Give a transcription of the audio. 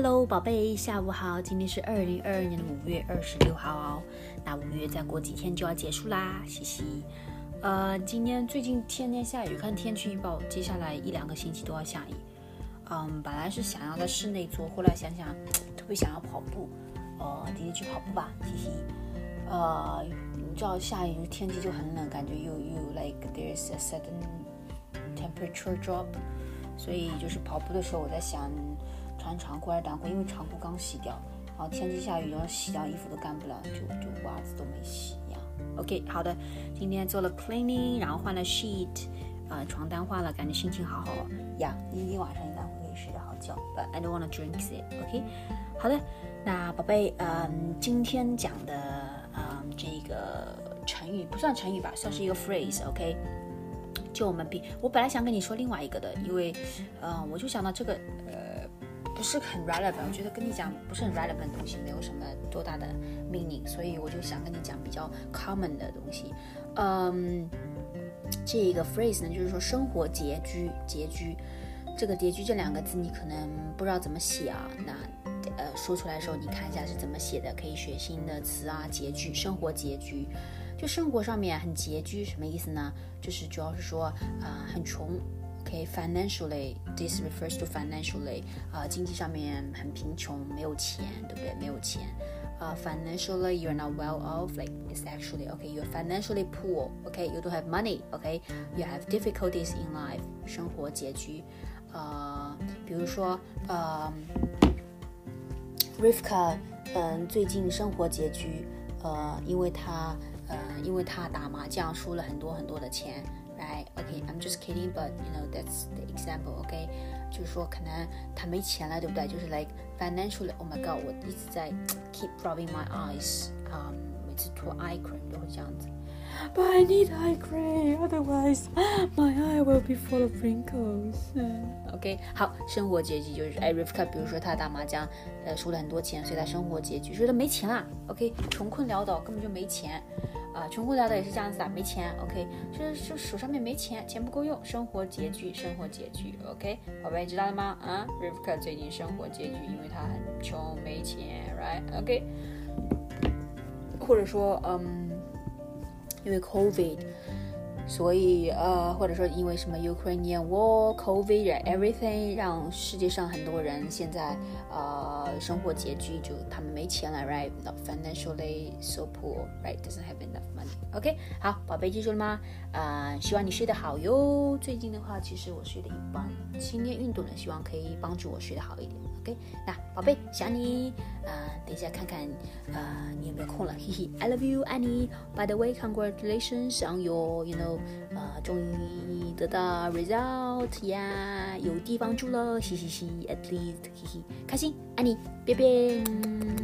Hello，宝贝，下午好。今天是二零二二年的五月二十六号哦。那五月再过几天就要结束啦，嘻嘻。呃，今天最近天天下雨，看天气预报，接下来一两个星期都要下雨。嗯，本来是想要在室内做，后来想想特别想要跑步，呃，今天去跑步吧，嘻嘻。呃，你知道下雨天气就很冷，感觉又又 like there's a sudden temperature drop，所以就是跑步的时候我在想。穿长裤还是短裤？因为长裤刚洗掉，然后天气下雨，然后洗掉衣服都干不了，就就袜子都没洗呀。OK，好的，今天做了 cleaning，然后换了 sheet，呃，床单换了，感觉心情好好呀。今天晚上应该会睡得好觉，But I don't wanna drink it。OK，好的，那宝贝，嗯，今天讲的，嗯，这个成语不算成语吧，算是一个 phrase。OK，就我们比，我本来想跟你说另外一个的，因为，嗯，我就想到这个，呃。不是很 relevant，我觉得跟你讲不是很 relevant 的东西，没有什么多大的 meaning，所以我就想跟你讲比较 common 的东西。嗯，这一个 phrase 呢，就是说生活拮据，拮据。这个拮据这两个字你可能不知道怎么写啊，那呃说出来的时候你看一下是怎么写的，可以学新的词啊，拮据，生活拮据，就生活上面很拮据，什么意思呢？就是主要是说啊很穷。Okay, financially, this refers to financially. 啊，经济上面很贫穷，没有钱，对不对？没有钱。Uh, financially you're not well off like it's actually okay you're financially poor okay you don't have money okay you have difficulties in life 生活拮据呃比如说呃 Rivka 嗯最近生活拮据呃因为他呃因为他打麻将输了很多很多的钱 right? Okay, I'm just kidding, but you know that's the example. Okay，就是说可能他没钱了，对不对？就是 like financially. Oh my god，我一直在 keep rubbing my eyes，啊、um,，每次涂 eye cream 都会这样子。But I need eye cream, otherwise my eye will be full of wrinkles. OK，好，生活拮据就是哎，Rivka，比如说他打麻将，呃，输了很多钱，所以他生活拮据，所以他没钱啦。OK，穷困潦倒，根本就没钱。 啊，穷苦潦倒也是这样子的，没钱，OK，就是就手上面没钱，钱不够用，生活拮据，生活拮据，OK，宝贝知道了吗？啊，Rivka 最近生活拮据，因为他很穷，没钱，Right？OK，或者说，嗯，因为 COVID。所以呃，或者说因为什么 Ukrainian war, COVID, everything，让世界上很多人现在呃生活拮据，就他们没钱了，right? Not financially so poor, right? Doesn't have enough money. OK，好，宝贝记住了吗？呃，希望你睡得好哟。最近的话，其实我睡得一般，今天运动呢，希望可以帮助我睡得好一点。OK，那宝贝想你，呃，等一下看看呃你有没有空了，嘿嘿。I love you，any By the way, congratulations on your, you know. 啊，终于得到 result 呀，有地方住了，嘻嘻嘻，at least，嘿嘿，开心，爱你，拜拜。